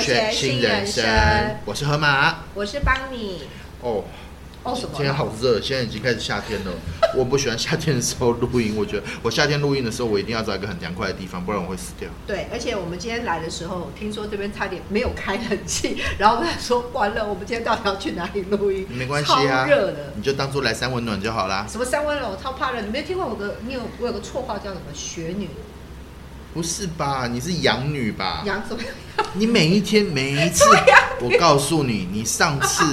留学新人生，我是河马，我是邦尼。哦，哦什么？今天好热，现在已经开始夏天了。我不喜欢夏天的时候录音，我觉得我夏天录音的时候，我一定要找一个很凉快的地方，不然我会死掉。对，而且我们今天来的时候，听说这边差点没有开冷气，然后我们说完了，我们今天到底要去哪里录音？没关系啊，超热的。你就当做来三温暖就好啦。什么三温暖？我超怕热。你没有听过我的？你有我有个绰号叫什么雪女？不是吧？你是养女吧？养什么？你每一天每一次，我告诉你，你上次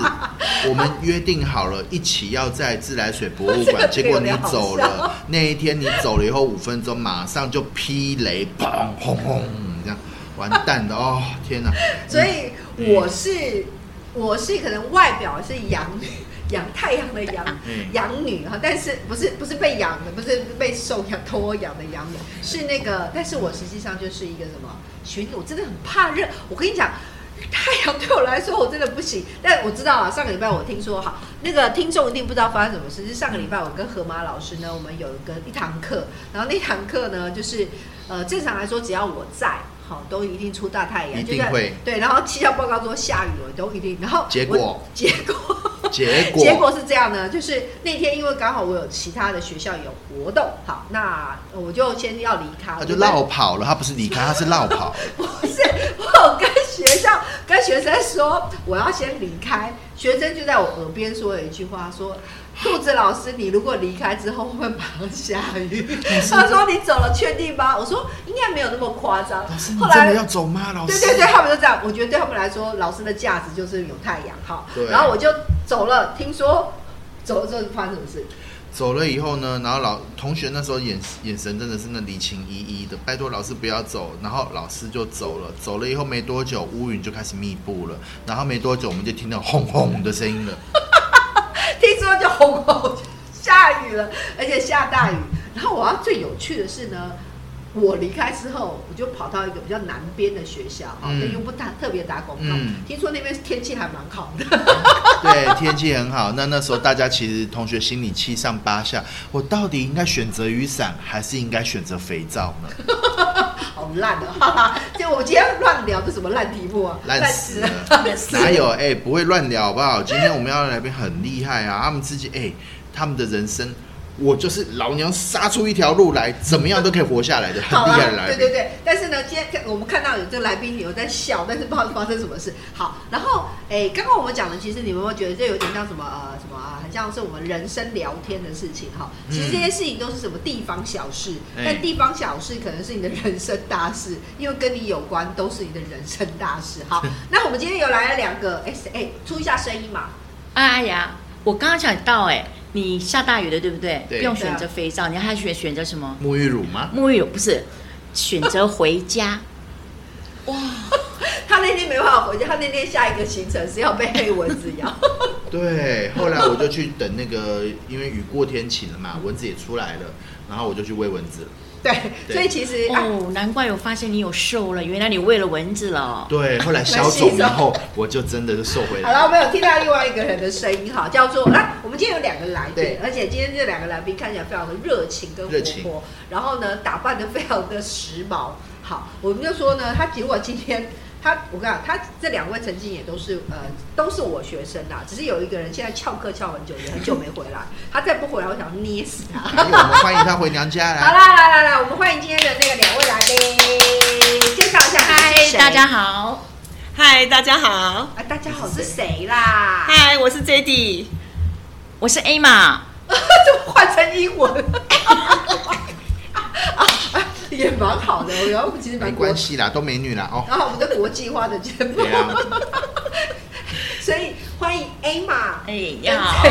我们约定好了一起要在自来水博物馆，结果你走了。那一天你走了以后五分钟，马上就劈雷，砰轰轰，这样完蛋的哦！天哪！所以我是我是可能外表是养女。养太阳的养养女哈，但是不是不是被养的，不是被受养托养的养女，是那个，但是我实际上就是一个什么我真的很怕热。我跟你讲，太阳对我来说我真的不行。但我知道啊，上个礼拜我听说哈，那个听众一定不知道发生什么事。是上个礼拜我跟河马老师呢，我们有一个一堂课，然后那堂课呢，就是呃，正常来说只要我在。好，都一定出大太阳，一定会对。然后气象报告说下雨了，都一定。然后结果 结果 结果结果是这样呢，就是那天因为刚好我有其他的学校有活动，好，那我就先要离开。他就绕跑了，他不是离开，他是绕跑。不是，我跟学校跟学生说我要先离开，学生就在我耳边说了一句话，说。兔子老师，你如果离开之后会马上下雨？他说你走了确定吗？我说应该没有那么夸张。后来要走吗？老师？对对对，他们就这样。我觉得对他们来说，老师的价值就是有太阳。好，然后我就走了。听说走了之后发生什么事？走了以后呢，然后老同学那时候眼眼神真的是那离情依依的，拜托老师不要走。然后老师就走了。走了以后没多久，乌云就开始密布了。然后没多久，我们就听到轰轰的声音了。听说就红红下雨了，而且下大雨。然后我要最有趣的是呢，我离开之后，我就跑到一个比较南边的学校，哈，又不打特别打广告。听说那边天气还蛮好的，对，天气很好。那那时候大家其实同学心里七上八下，我到底应该选择雨伞，还是应该选择肥皂呢？好烂的，哈哈！就我今天乱聊这什么烂题目啊？烂死了！哪有？哎，不会乱聊好不好？今天我们要来宾很厉害啊！他们自己哎，他们的人生。我就是老娘杀出一条路来，怎么样都可以活下来的，很厉害的来宾。对对对，但是呢，今天我们看到有这个来宾有在笑，但是不知道发生什么事。好，然后哎，刚刚我们讲的，其实你们会觉得这有点像什么呃什么啊，很像是我们人生聊天的事情哈。其实这些事情都是什么地方小事，但地方小事可能是你的人生大事，因为跟你有关，都是你的人生大事。好，那我们今天有来了两个哎哎出一下声音嘛。哎呀，我刚刚想到哎。你下大雨了，对不对？不用选择肥皂，你还选选择什么？沐浴乳吗？沐浴乳不是，选择回家。哇，他那天没办法回家，他那天下一个行程是要被黑蚊子咬。对，后来我就去等那个，因为雨过天晴了嘛，蚊子也出来了，然后我就去喂蚊子了。对，所以其实哦，难怪我发现你有瘦了，原来你喂了蚊子了。对，后来消肿以后，我就真的是瘦回来。好了，我们有听到另外一个人的声音哈，叫做啊，我们今天有两个来宾，而且今天这两个来宾看起来非常的热情跟活泼，然后呢，打扮的非常的时髦。好，我们就说呢，他结果今天。他，我跟你讲，他这两位曾经也都是，呃，都是我学生啦。只是有一个人现在翘课翘很久，也很久没回来。他再不回来，我想捏死他。我们欢迎他回娘家来。好啦，来来来，我们欢迎今天的那个两位来宾，介绍一下。嗨，大家好。嗨，大家好。哎，大家好是谁啦？嗨，我是 J D，我是 A 玛。怎么换成英文？也蛮好的，然后其实没关系啦，都美女啦哦。然后我们的国际化的节目，所以欢迎 A 玛，哎呀，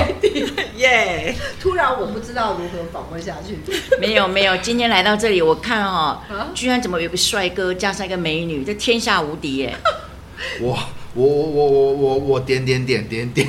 耶！突然我不知道如何访问下去。没有没有，今天来到这里，我看哦，居然怎么有个帅哥加上一个美女，这天下无敌耶！我我我我我我我点点点点点。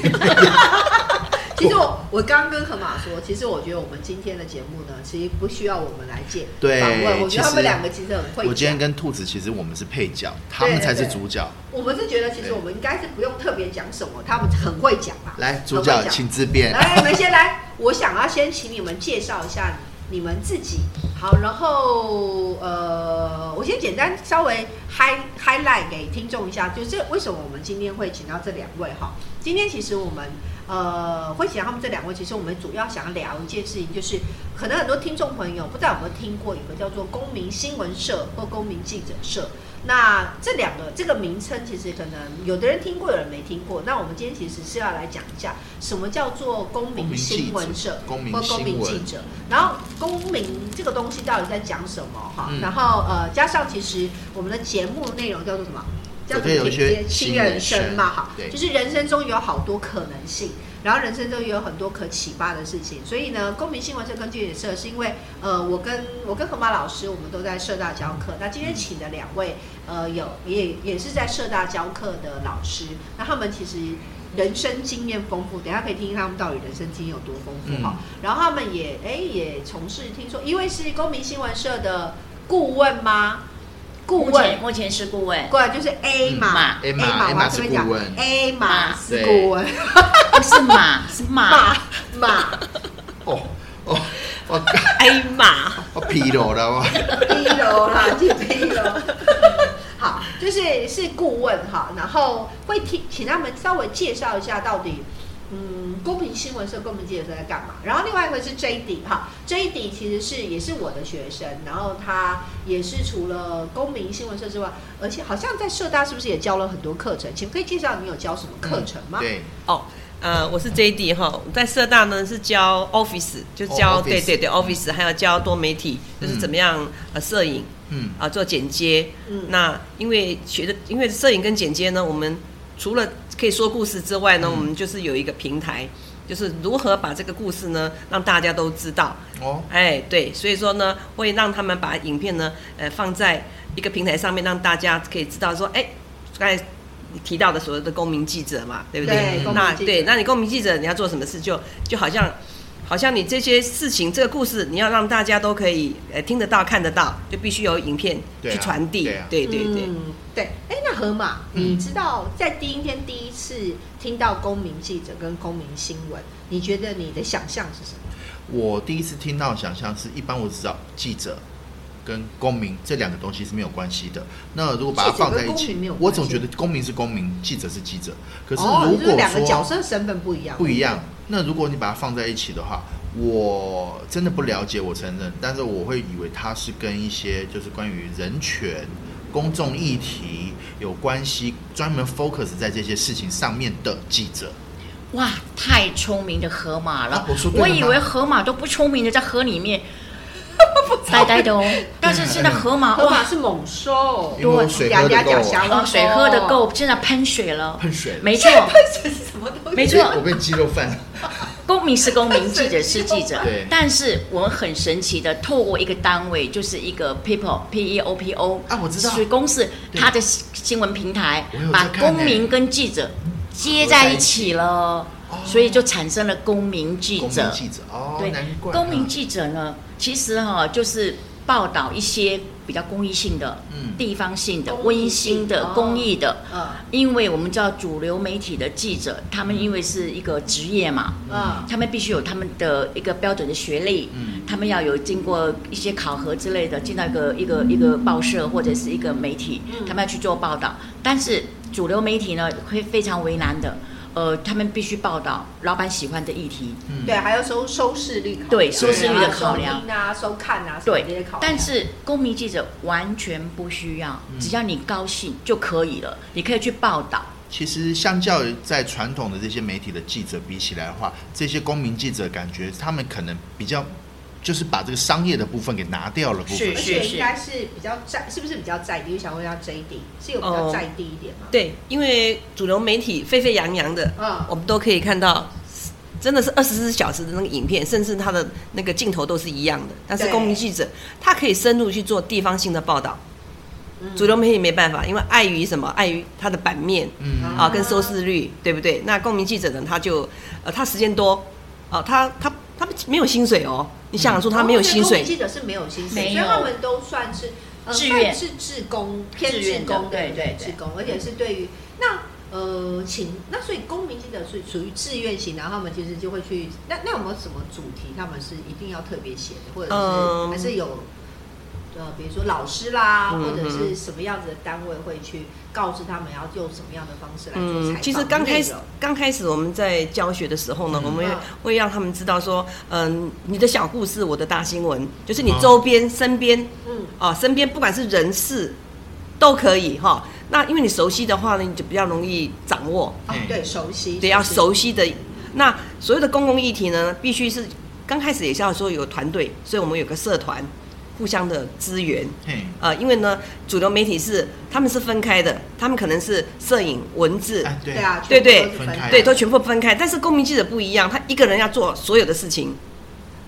其实我我刚跟河马说，其实我觉得我们今天的节目呢，其实不需要我们来见访问。我觉得他们两个其实很会。我今天跟兔子，其实我们是配角，他们才是主角。我们是觉得，其实我们应该是不用特别讲什么，他们很会讲嘛。来，主角请自便。来，你们先来。我想要先请你们介绍一下你们自己。好，然后呃，我先简单稍微 high highlight 给听众一下，就是为什么我们今天会请到这两位哈？今天其实我们呃会请他们这两位，其实我们主要想要聊一件事情，就是可能很多听众朋友不知道有没有听过，一个叫做公民新闻社或公民记者社。那这两个这个名称其实可能有的人听过，有人没听过。那我们今天其实是要来讲一下，什么叫做公民新闻社或公民记者，然后公民这个东西到底在讲什么哈？然后呃，加上其实我们的节目内容叫做什么？叫做有些新人生嘛，哈，就是人生中有好多可能性。然后人生中也有很多可启发的事情，所以呢，公民新闻社跟记者社是因为，呃，我跟我跟何马老师，我们都在社大教课。那今天请的两位，呃，有也也是在社大教课的老师，那他们其实人生经验丰富，等下可以听听他们到底人生经验有多丰富哈。然后他们也哎也从事，听说一位是公民新闻社的顾问吗？顾问。目前是顾问，顾问就是 A 马，A 马，A 嘛是顾问，A 马是顾问，不是马是 马。马，哦哦，我 A 马，我疲劳了我，疲劳啦，就疲劳。好，就是是顾问哈，然后会听，请他们稍微介绍一下到底。嗯，公平新闻社公民记者在干嘛？然后另外一个是 J D 哈，J D 其实是也是我的学生，然后他也是除了公民新闻社之外，而且好像在社大是不是也教了很多课程？请可以介绍你有教什么课程吗？对，哦，呃，我是 J D 哈，在社大呢是教 Office，就教对对对 Office，还有教多媒体，就是怎么样呃摄影，嗯啊做剪接，嗯，那因为学的因为摄影跟剪接呢，我们除了可以说故事之外呢，我们就是有一个平台，就是如何把这个故事呢让大家都知道。哦，哎，对，所以说呢，会让他们把影片呢，呃，放在一个平台上面，让大家可以知道说，哎，刚才提到的所谓的公民记者嘛，对不对？那对，那你公民记者你要做什么事，就就好像。好像你这些事情，这个故事，你要让大家都可以呃听得到、看得到，就必须有影片去传递。对对对，对。哎，那河马，你知道在第一天第一次听到公民记者跟公民新闻，你觉得你的想象是什么？我第一次听到想象是一般我只知道记者跟公民这两个东西是没有关系的。那如果把它放在一起，我总觉得公民是公民，记者是记者。可是如果说两个角色身份不一样，不一样。那如果你把它放在一起的话，我真的不了解，我承认，但是我会以为它是跟一些就是关于人权、公众议题有关系，专门 focus 在这些事情上面的记者。哇，太聪明的河马了！我以为河马都不聪明的，在河里面。呆呆的哦，但是现在河马河马是猛兽，对，水喝的够，水喝的够，现在喷水了，喷水，没错，喷水是什么东西？没错，我变鸡肉饭。公民是公民，记者是记者，对。但是我们很神奇的，透过一个单位，就是一个 people P E O P O 啊，我知道，水公司它的新闻平台，把公民跟记者接在一起了。所以就产生了公民记者，记者哦，对，公民记者呢，其实哈就是报道一些比较公益性的、地方性的、温馨的、公益的。嗯，因为我们知道主流媒体的记者，他们因为是一个职业嘛，嗯，他们必须有他们的一个标准的学历，嗯，他们要有经过一些考核之类的，进到一个一个一个报社或者是一个媒体，他们要去做报道。但是主流媒体呢，会非常为难的。呃，他们必须报道老板喜欢的议题，对，还要收收视率，对，收视率的考量啊，收看啊，对这些考量。但是公民记者完全不需要，只要你高兴就可以了，你可以去报道。其实，相较于在传统的这些媒体的记者比起来的话，这些公民记者感觉他们可能比较。就是把这个商业的部分给拿掉了，部分，而且应该是比较在，是不是比较在地？想问一下 J D，是有比较在地一点吗？对，因为主流媒体沸沸扬扬的，嗯，我们都可以看到，真的是二十四小时的那个影片，甚至他的那个镜头都是一样的。但是公民记者他可以深入去做地方性的报道，主流媒体没办法，因为碍于什么？碍于它的版面，嗯啊，跟收视率，对不对？那公民记者呢，他就呃，他时间多，哦，他他他们没有薪水哦。你想说他没有薪水？记者是没有薪水，所以他们都算是志愿，是志工偏志工，对对志工，而且是对于那呃，请那所以公民记者是属于志愿型，然后他们其实就会去。那那有没有什么主题他们是一定要特别写的，或者是还是有呃，比如说老师啦，或者是什么样子的单位会去告知他们要用什么样的方式来做采访？其实刚开始刚开始我们在教学的时候呢，我们会让他们知道说，嗯，你的小故事，我的大新闻，就是你周边身边，嗯啊，身边不管是人事都可以哈。那因为你熟悉的话呢，你就比较容易掌握。对，熟悉。对，要熟悉的。那所有的公共议题呢，必须是刚开始也是要说有团队，所以我们有个社团，互相的资源。呃，因为呢，主流媒体是他们是分开的，他们可能是摄影、文字。对啊，对对，对，都全部分开。但是公民记者不一样，他一个人要做所有的事情。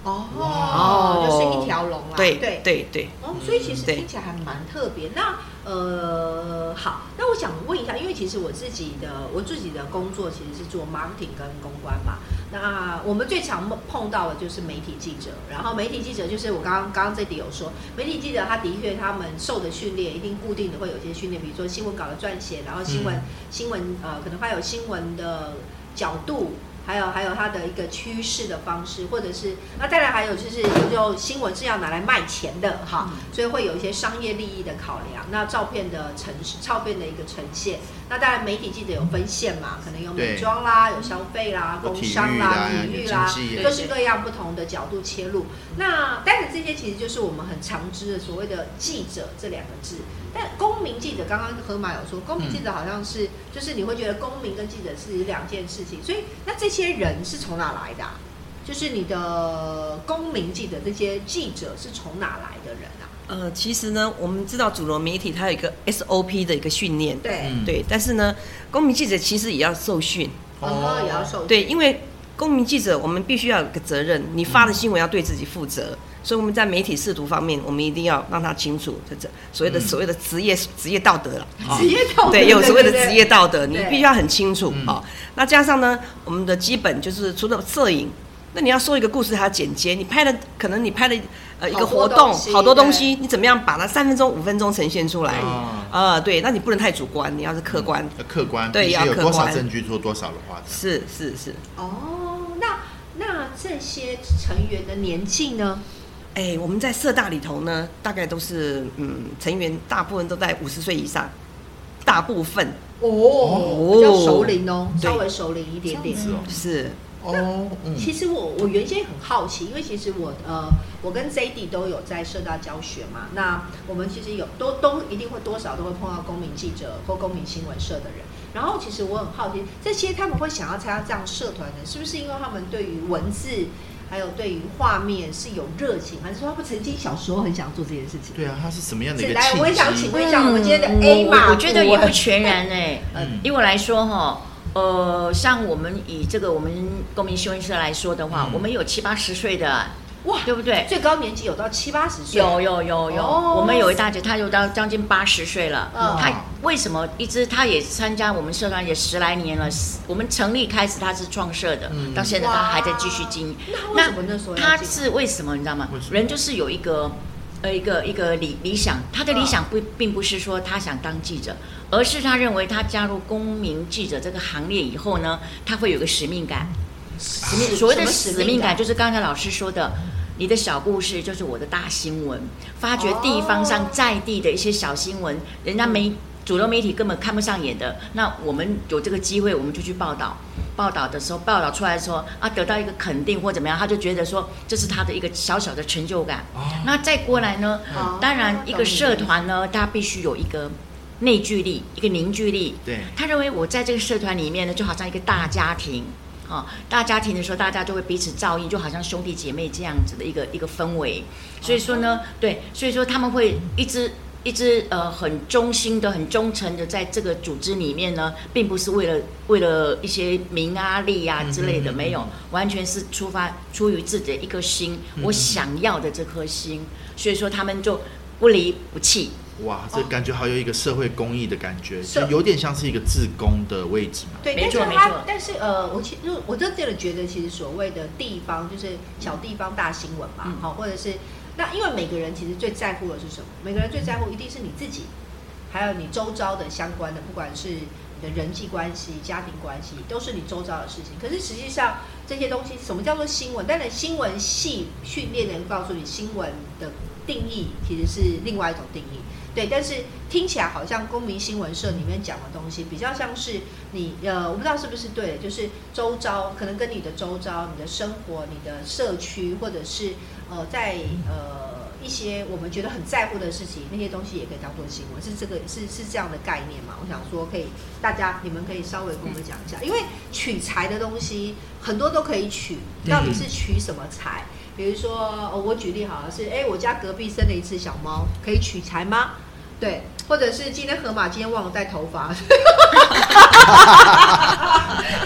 哦哦，就是一条龙啊。对对对对。哦，所以其实听起来还蛮特别。那。呃，好，那我想问一下，因为其实我自己的我自己的工作其实是做 marketing 跟公关嘛。那我们最常碰到的就是媒体记者，然后媒体记者就是我刚刚刚刚这里有说，媒体记者他的确他们受的训练一定固定的会有一些训练，比如说新闻稿的撰写，然后新闻新闻呃可能会有新闻的角度。还有还有它的一个趋势的方式，或者是那再来还有就是就新闻是要拿来卖钱的哈，所以会有一些商业利益的考量。那照片的呈照片的一个呈现，那当然媒体记者有分线嘛，可能有美妆啦，有消费啦，工商啦，体育啦，各式各样不同的角度切入。那但是这些其实就是我们很常知的所谓的记者这两个字。但公民记者刚刚河马有说，公民记者好像是就是你会觉得公民跟记者是两件事情，所以那这些人是从哪来的？就是你的公民记者这些记者是从哪来的人啊？呃，其实呢，我们知道主流媒体它有一个 SOP 的一个训练，对对，但是呢，公民记者其实也要受训，哦，也要受对，因为公民记者我们必须要有个责任，你发的新闻要对自己负责。所以我们在媒体视图方面，我们一定要让他清楚这这所谓的所谓的职业职业道德了。职业道德对，有所谓的职业道德，你必须要很清楚啊。那加上呢，我们的基本就是除了摄影，那你要说一个故事，还要剪接。你拍的可能你拍的呃一个活动，好多东西，你怎么样把它三分钟五分钟呈现出来？啊，对，那你不能太主观，你要是客观。客观对，要有多少证据做多少的话。是是是。哦，那那这些成员的年纪呢？哎，我们在社大里头呢，大概都是嗯，成员大部分都在五十岁以上，大部分。哦，比较熟龄哦，稍微熟龄一点点。是。哦。其实我我原先很好奇，因为其实我呃，我跟 Z D 都有在社大教学嘛，那我们其实有都都一定会多少都会碰到公民记者或公民新闻社的人，然后其实我很好奇，这些他们会想要参加这样社团的，是不是因为他们对于文字？还有对于画面是有热情，还是说他们曾经小时候很想做这件事情？对啊，他是什么样的一个来，我也想请问一下我们今天的 A 嘛？我觉得也不全然哎。嗯，以我来说哈，呃，像我们以这个我们公民新闻社来说的话，我们有七八十岁的。哇，对不对？最高年纪有到七八十岁，有有有有。我们有一大姐，她有到将近八十岁了。嗯，她为什么一直她也参加我们社团也十来年了？我们成立开始她是创社的，到现在她还在继续经营。那那她是为什么你知道吗？人就是有一个呃一个一个理理想，他的理想不并不是说他想当记者，而是他认为他加入公民记者这个行列以后呢，他会有个使命感。使命所谓的使命感，就是刚才老师说的，你的小故事就是我的大新闻，发掘地方上在地的一些小新闻，人家媒主流媒体根本看不上眼的，那我们有这个机会，我们就去报道。报道的时候，报道出来说啊，得到一个肯定或怎么样，他就觉得说这是他的一个小小的成就感。那再过来呢，当然一个社团呢，他必须有一个内聚力，一个凝聚力。对，他认为我在这个社团里面呢，就好像一个大家庭。哦，大家庭的时候，大家就会彼此照应，就好像兄弟姐妹这样子的一个一个氛围。所以说呢，对，所以说他们会一直一直呃很忠心的、很忠诚的在这个组织里面呢，并不是为了为了一些名啊利啊之类的，没有，完全是出发出于自己的一颗心，我想要的这颗心。所以说他们就不离不弃。哇，这感觉好有一个社会公益的感觉，就有点像是一个自工的位置嘛。对，没错没错。但是呃，我其实我真的觉得，其实所谓的地方就是小地方大新闻嘛，好，或者是那因为每个人其实最在乎的是什么？每个人最在乎一定是你自己，还有你周遭的相关的，不管是你的人际关系、家庭关系，都是你周遭的事情。可是实际上这些东西，什么叫做新闻？当然，新闻系训练人告诉你新闻的定义，其实是另外一种定义。对，但是听起来好像公民新闻社里面讲的东西，比较像是你呃，我不知道是不是对，就是周遭可能跟你的周遭、你的生活、你的社区，或者是呃，在呃一些我们觉得很在乎的事情，那些东西也可以当做新闻，是这个是是这样的概念嘛？我想说，可以大家你们可以稍微跟我们讲一下，因为取材的东西很多都可以取，到底是取什么材？比如说，我举例好了，是哎，我家隔壁生了一只小猫，可以取材吗？对，或者是今天河马今天忘了带头发，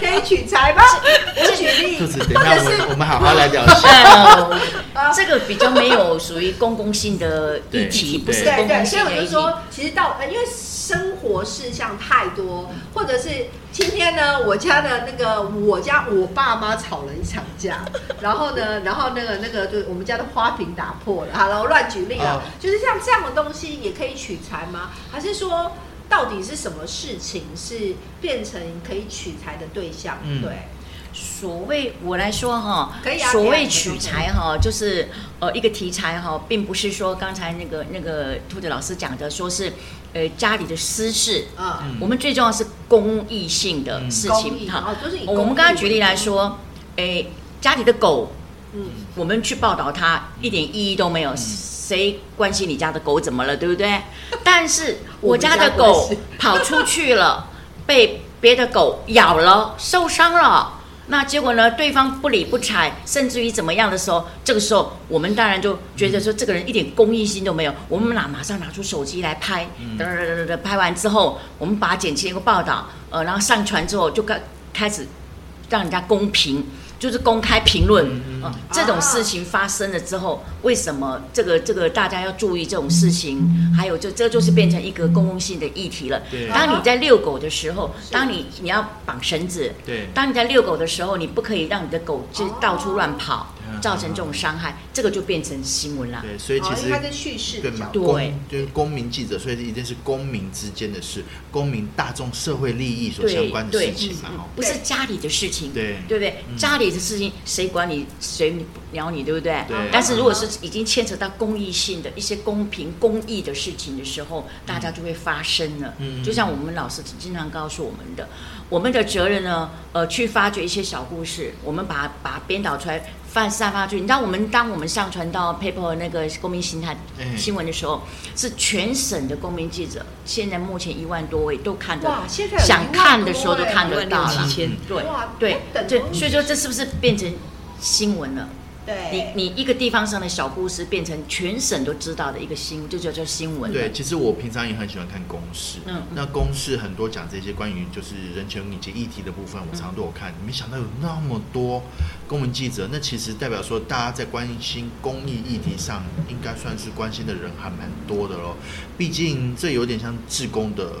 可以取材吗？我举例，或者是我们好好来聊一下。这个比较没有属于公共性的议题，不是公共性的议题。其实到因为。生活事项太多，或者是今天呢，我家的那个我家我爸妈吵了一场架，然后呢，然后那个那个就我们家的花瓶打破了，好了，我乱举例了，就是像这样的东西也可以取材吗？还是说到底是什么事情是变成可以取材的对象？对。所谓我来说哈，可以啊。所谓取材哈，就是呃一个题材哈，并不是说刚才那个那个兔子老师讲的，说是呃家里的私事啊。我们最重要是公益性的事情哈。我们刚刚举例来说，哎家里的狗，嗯，我们去报道它一点意义都没有，谁关心你家的狗怎么了，对不对？但是我家的狗跑出去了，被别的狗咬了，受伤了。那结果呢？对方不理不睬，甚至于怎么样的时候，这个时候我们当然就觉得说这个人一点公益心都没有。我们拿马上拿出手机来拍，噔噔噔噔拍完之后，我们把它剪辑一个报道，呃，然后上传之后就开开始让人家公平。就是公开评论啊，这种事情发生了之后，为什么这个这个大家要注意这种事情？还有就这就是变成一个公共性的议题了。当你在遛狗的时候，当你你要绑绳子，对，当你在遛狗的时候，你不可以让你的狗就到处乱跑。造成这种伤害，这个就变成新闻了。对，所以其实它的叙事对嘛，对，就是公民记者，所以一定是公民之间的事，公民大众社会利益所相关的事情嘛，不是家里的事情，对，对不对？家里的事情谁管你，谁鸟你，对不对？对。但是如果是已经牵扯到公益性的一些公平公益的事情的时候，大家就会发生了。嗯。就像我们老师经常告诉我们的，我们的责任呢，呃，去发掘一些小故事，我们把把编导出来。发散发出去，你知道我们当我们上传到 paper 那个公民形态新闻的时候，是全省的公民记者，现在目前一万多位都看得，想看的时候都看得到了，对。对对，所以说这是不是变成新闻了？你你一个地方上的小故事变成全省都知道的一个新，就叫做新闻。对，其实我平常也很喜欢看公式。嗯，那公式很多讲这些关于就是人权以及议题的部分，我常常都有看。没想到有那么多公文记者，那其实代表说大家在关心公益议题上，应该算是关心的人还蛮多的喽。毕竟这有点像志工的。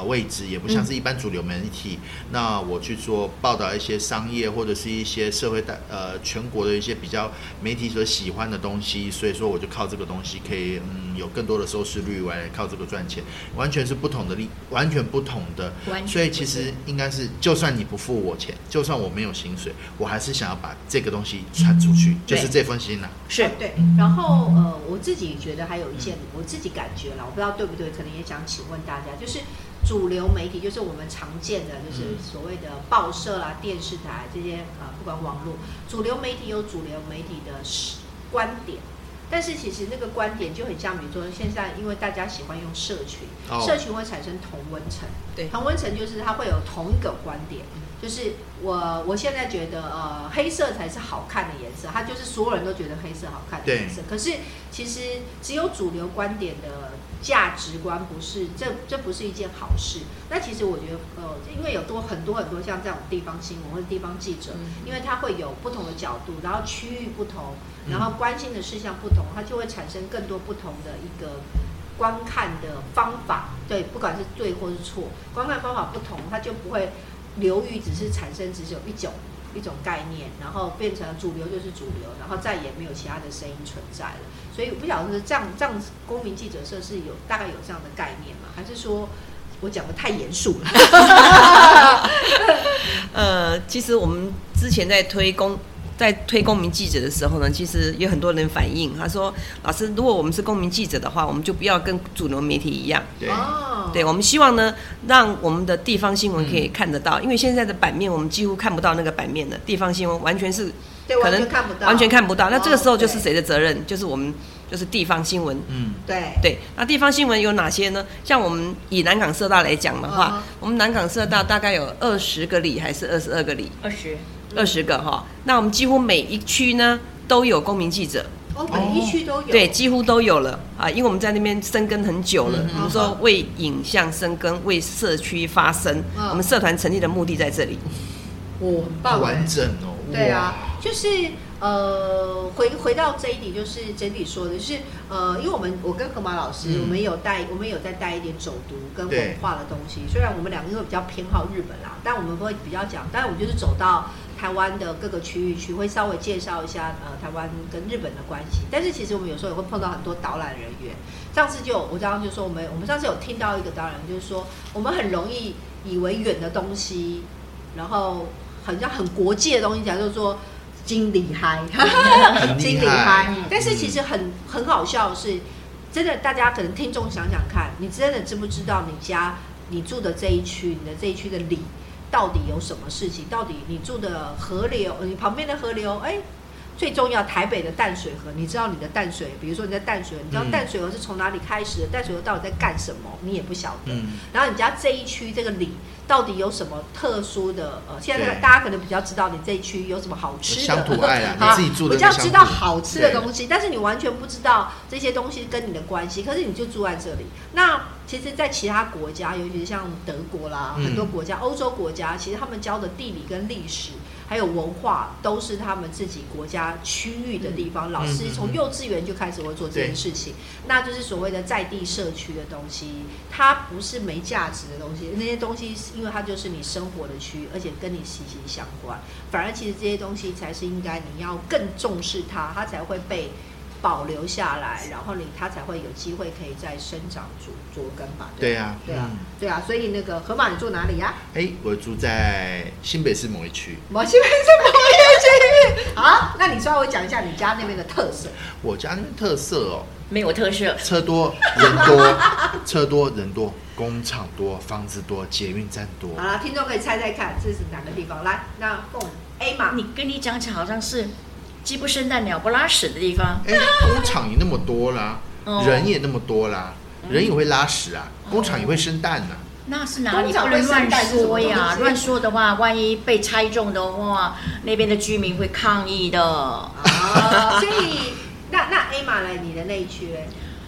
呃，位置也不像是一般主流媒体。那我去做报道一些商业或者是一些社会大呃全国的一些比较媒体所喜欢的东西，所以说我就靠这个东西可以嗯有更多的收视率，来靠这个赚钱，完全是不同的利，完全不同的。所以其实应该是，就算你不付我钱，就算我没有薪水，我还是想要把这个东西传出去，就是这份心呐。是对。然后呃，我自己觉得还有一件，我自己感觉啦，我不知道对不对，可能也想请问大家，就是。主流媒体就是我们常见的，就是所谓的报社啦、电视台这些啊，不管网络，主流媒体有主流媒体的观点，但是其实那个观点就很像，比如说现在因为大家喜欢用社群，社群会产生同温层，对，同温层就是它会有同一个观点。就是我，我现在觉得，呃，黑色才是好看的颜色，它就是所有人都觉得黑色好看的颜色。可是其实只有主流观点的价值观不是，这这不是一件好事。那其实我觉得，呃，因为有多很多很多像这种地方新闻或者地方记者，因为他会有不同的角度，然后区域不同，然后关心的事项不同，它就会产生更多不同的一个观看的方法。对，不管是对或是错，观看方法不同，它就不会。流域只是产生只有一种一种概念，然后变成主流就是主流，然后再也没有其他的声音存在了。所以我不晓得是这样这样公民记者社是有大概有这样的概念吗？还是说我讲的太严肃了。呃，其实我们之前在推公在推公民记者的时候呢，其实有很多人反映，他说：“老师，如果我们是公民记者的话，我们就不要跟主流媒体一样。”对，对，我们希望呢，让我们的地方新闻可以看得到，因为现在的版面我们几乎看不到那个版面的地方新闻，完全是可能看不到，完全看不到。那这个时候就是谁的责任？就是我们。就是地方新闻，嗯，对对。那地方新闻有哪些呢？像我们以南港社大来讲的话，我们南港社大大概有二十个里，还是二十二个里？二十，二十个哈。那我们几乎每一区呢都有公民记者，哦，每一区都有，对，几乎都有了啊。因为我们在那边生根很久了，我们说为影像生根，为社区发声。我们社团成立的目的在这里。我，很棒，完整哦。对啊，就是。呃，回回到这一点，就是整体说的，就是呃，因为我们我跟河马老师，我们有带，我们有在带一点走读跟文化的东西。虽然我们两个因为比较偏好日本啦，但我们会比较讲，但我们就是走到台湾的各个区域去，会稍微介绍一下呃台湾跟日本的关系。但是其实我们有时候也会碰到很多导览人员。上次就我刚刚就说，我们我们上次有听到一个导览，就是说我们很容易以为远的东西，然后很像很国际的东西，假如说。金厉害，金厉害，但是其实很很好笑的是，真的，大家可能听众想想看，你真的知不知道你家你住的这一区，你的这一区的里到底有什么事情？到底你住的河流，你旁边的河流，哎。最重要，台北的淡水河，你知道你的淡水，比如说你在淡水，你知道淡水河是从哪里开始的？淡水河到底在干什么？你也不晓得。然后你家这一区这个里到底有什么特殊的？呃，现在大家可能比较知道你这一区有什么好吃的。乡土爱啊，你自己住的。比较知道好吃的东西，但是你完全不知道这些东西跟你的关系。可是你就住在这里。那其实，在其他国家，尤其是像德国啦，很多国家，欧洲国家，其实他们教的地理跟历史。还有文化都是他们自己国家区域的地方，老师从幼稚园就开始会做这件事情，那就是所谓的在地社区的东西，它不是没价值的东西，那些东西因为它就是你生活的区域，而且跟你息息相关，反而其实这些东西才是应该你要更重视它，它才会被。保留下来，然后你它才会有机会可以再生长、茁茁根吧？对啊，对啊，对啊，所以那个河马，你住哪里呀？哎，我住在新北市某一区。某新北市某一区。好，那你稍微讲一下你家那边的特色。我家那边特色哦，没有特色。车多人多，车多人多，工厂多，房子多，捷运站多。好了，听众可以猜猜看，这是哪个地方？来，那凤 A 嘛？你跟你讲起来好像是。鸡不生蛋，鸟不拉屎的地方。哎，工厂也那么多啦，人也那么多啦，人也会拉屎啊，工厂也会生蛋呢。那是哪里？不能乱说呀！乱说的话，万一被猜中的话，那边的居民会抗议的。所以，那那 A 马来你的那一区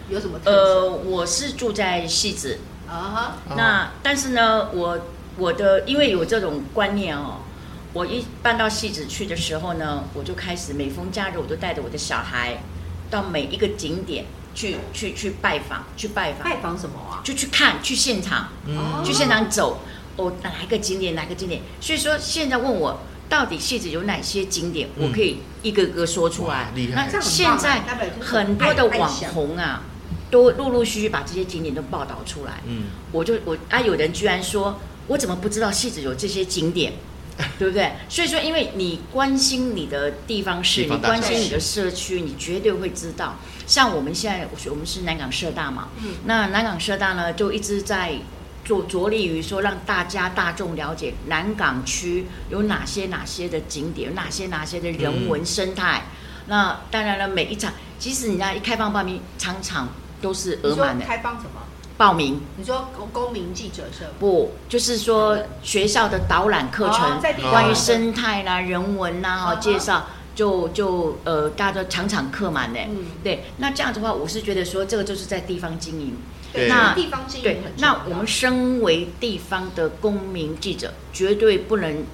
有什么特色？呃，我是住在戏子啊。那但是呢，我我的因为有这种观念哦。我一搬到戏子去的时候呢，我就开始每逢假日，我都带着我的小孩到每一个景点去去去拜访，去拜访。拜访什么啊？就去看，去现场，去现场走。哦，哪一个景点？哪个景点？所以说，现在问我到底戏子有哪些景点，我可以一个个说出来。那现在很多的网红啊，都陆陆续续把这些景点都报道出来。嗯，我就我啊，有人居然说，我怎么不知道戏子有这些景点？对不对？所以说，因为你关心你的地方市，你关心你的社区，你绝对会知道。像我们现在，我们是南港社大嘛，嗯，那南港社大呢，就一直在做着力于说，让大家大众了解南港区有哪些哪些的景点，有哪些哪些的人文生态。那当然了，每一场，即使你家一开放报名，场场都是额满的。开放什么？报名？你说公公民记者社不？就是说学校的导览课程，关于生态啦、人文啦，哈，介绍就就呃，大家都场场客满呢。嗯，对。那这样子的话，我是觉得说，这个就是在地方经营。对，那地方经营对。那我们身为地方的公民记者，绝对不能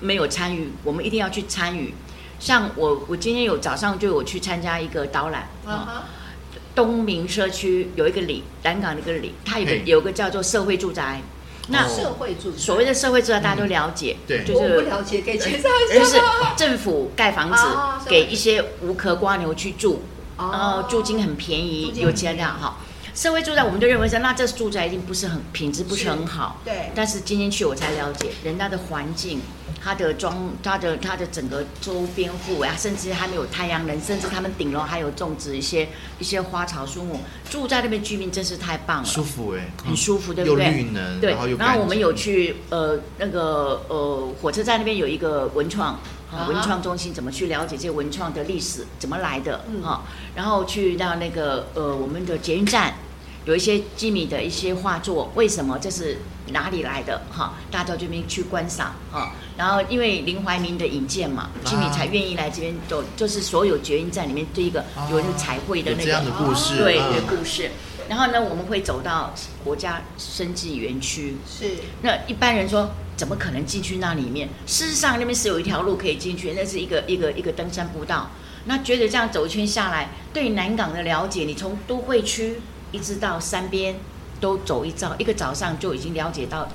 没有参与，我们一定要去参与。像我，我今天有早上就有去参加一个导览啊。东明社区有一个里，南港的一个里，它有个有个叫做社会住宅。那社会住所谓的社会住宅，大家都了解，对，就是不了解，可以介绍一下。就是政府盖房子给一些无壳瓜牛去住，然后租金很便宜，有钱的哈。社会住宅，我们就认为说，那这住宅一定不是很品质不是很好。对。但是今天去我才了解，人家的环境。它的装，它的它的整个周边户啊，甚至还没有太阳能，甚至他们顶楼还有种植一些一些花草树木，住在那边居民真是太棒了，舒服哎，很舒服，对不对？又绿能，对，然后然后我们有去呃那个呃火车站那边有一个文创啊文创中心，怎么去了解这些文创的历史怎么来的啊？然后去到那个呃我们的捷运站。有一些吉米的一些画作，为什么这是哪里来的？哈，大家到这边去观赏哈。然后因为林怀民的引荐嘛，吉米才愿意来这边，走就是所有捷运站里面第一个有那个彩绘的那个的故事，对的故事。然后呢，我们会走到国家生技园区，是那一般人说怎么可能进去那里面？事实上那边是有一条路可以进去，那是一个一个一个登山步道。那觉得这样走一圈下来，对南港的了解，你从都会区。一直到山边都走一遭，一个早上就已经了解到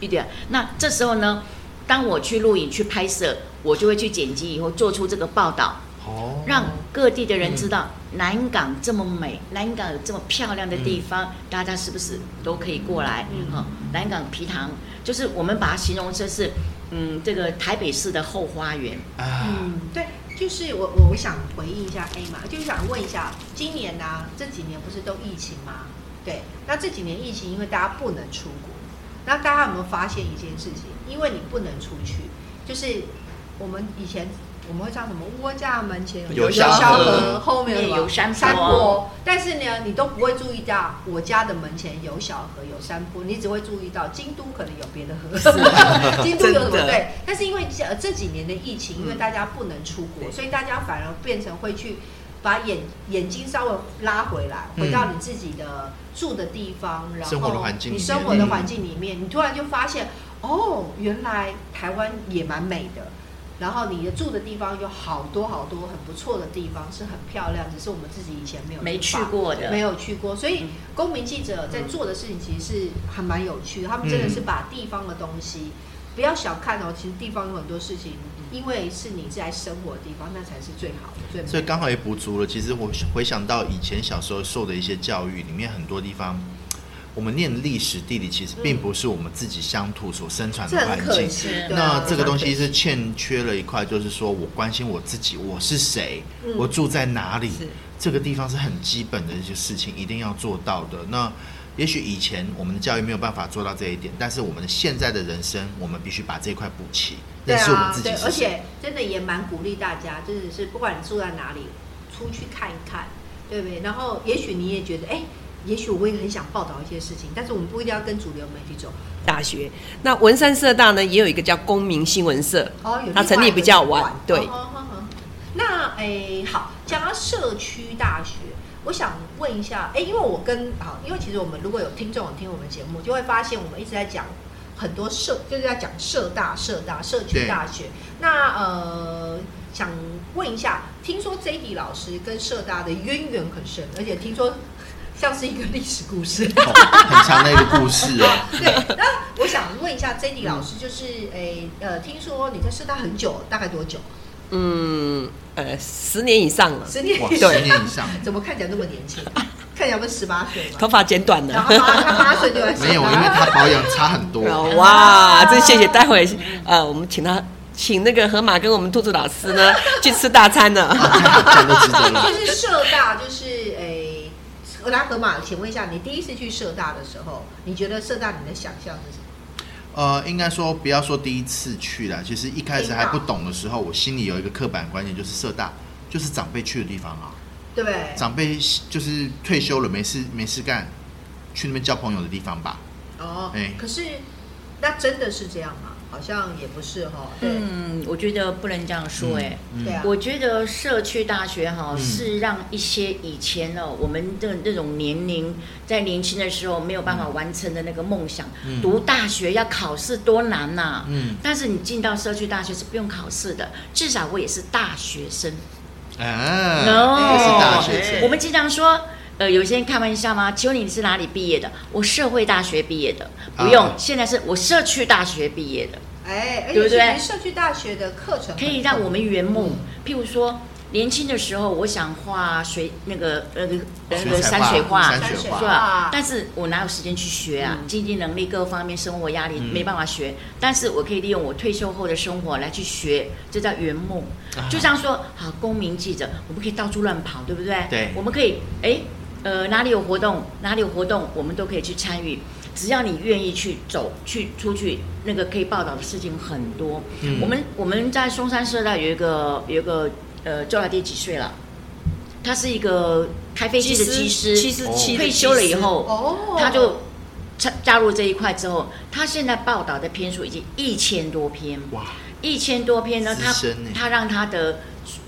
一点。那这时候呢，当我去录影去拍摄，我就会去剪辑，以后做出这个报道，哦，让各地的人知道南港这么美，南港有这么漂亮的地方，大家是不是都可以过来？哈，南港皮塘就是我们把它形容成是，嗯，这个台北市的后花园啊。嗯，对。就是我我我想回应一下 A 嘛，就是想问一下，今年呢这几年不是都疫情吗？对，那这几年疫情，因为大家不能出国，那大家有没有发现一件事情？因为你不能出去，就是我们以前。我们会叫什么？窝架门前有小河，后面有山山坡。但是呢，你都不会注意到我家的门前有小河、有山坡，你只会注意到京都可能有别的河。京都有什么？对。但是因为这这几年的疫情，因为大家不能出国，所以大家反而变成会去把眼眼睛稍微拉回来，回到你自己的住的地方，然后你生活的环境里面，你突然就发现，哦，原来台湾也蛮美的。然后你的住的地方有好多好多很不错的地方，是很漂亮，只是我们自己以前没有没去过的，没有去过。所以公民记者在做的事情其实是还蛮有趣的。他们真的是把地方的东西不要小看哦，其实地方有很多事情，因为是你在生活的地方，那才是最好的。最所以刚好也补足了。其实我回想到以前小时候受的一些教育里面，很多地方。我们念历史地理，其实并不是我们自己乡土所生存的环境。那这个东西是欠缺了一块，就是说我关心我自己，我是谁，我住在哪里，这个地方是很基本的一些事情，一定要做到的。那也许以前我们的教育没有办法做到这一点，但是我们的现在的人生，我们必须把这块补齐。对啊，对，而且真的也蛮鼓励大家，真的是不管你住在哪里，出去看一看，对不对？然后也许你也觉得，哎。也许我也很想报道一些事情，但是我们不一定要跟主流媒体走。大学那文山社大呢，也有一个叫公民新闻社，哦，它成立比较晚，对。那诶，好，讲到社区大学，我想问一下，哎，因为我跟好，因为其实我们如果有听众有听我们节目，就会发现我们一直在讲很多社，就是在讲社大、社大、社区大学。那呃，想问一下，听说 J D 老师跟社大的渊源很深，而且听说。像是一个历史故事，很长的一个故事哦。对，那我想问一下 j e n 老师，就是诶呃，听说你在师大很久，大概多久？嗯，呃，十年以上了。十年，对，十年以上。怎么看起来那么年轻？看起来不是十八岁吗？头发剪短了。他八岁就来没有，因为他保养差很多。哇，真谢谢！待会呃，我们请他，请那个河马跟我们兔兔老师呢去吃大餐呢。就是社大，就是诶。俄拉河马，请问一下，你第一次去社大的时候，你觉得社大你的想象是什么？呃，应该说不要说第一次去了，其实一开始还不懂的时候，我心里有一个刻板观念，就是社大就是长辈去的地方啊。对。长辈就是退休了没事没事干，去那边交朋友的地方吧。哦。哎，可是那真的是这样吗？好像也不是哈，嗯，我觉得不能这样说哎，对啊，我觉得社区大学哈是让一些以前哦我们的那种年龄在年轻的时候没有办法完成的那个梦想，读大学要考试多难呐，嗯，但是你进到社区大学是不用考试的，至少我也是大学生，啊，是大学生，我们经常说。呃，有些人开玩笑吗？请问你是哪里毕业的？我社会大学毕业的，不用。现在是我社区大学毕业的，哎，对不对？社区大学的课程可以让我们圆梦。譬如说，年轻的时候，我想画水那个那个那个山水画，山水画，是吧？但是我哪有时间去学啊？经济能力各方面，生活压力没办法学。但是我可以利用我退休后的生活来去学，这叫圆梦。就像说，好，公民记者，我们可以到处乱跑，对不对？对。我们可以，哎，呃，哪里有活动，哪里有活动，我们都可以去参与。只要你愿意去走，去出去，那个可以报道的事情很多。我们我们在松山社大有一个有一个。呃，周老爹几岁了？他是一个开飞机的机师，七十七退休了以后，他就加加入这一块之后，他现在报道的篇数已经一千多篇。哇！一千多篇呢，他他让他的。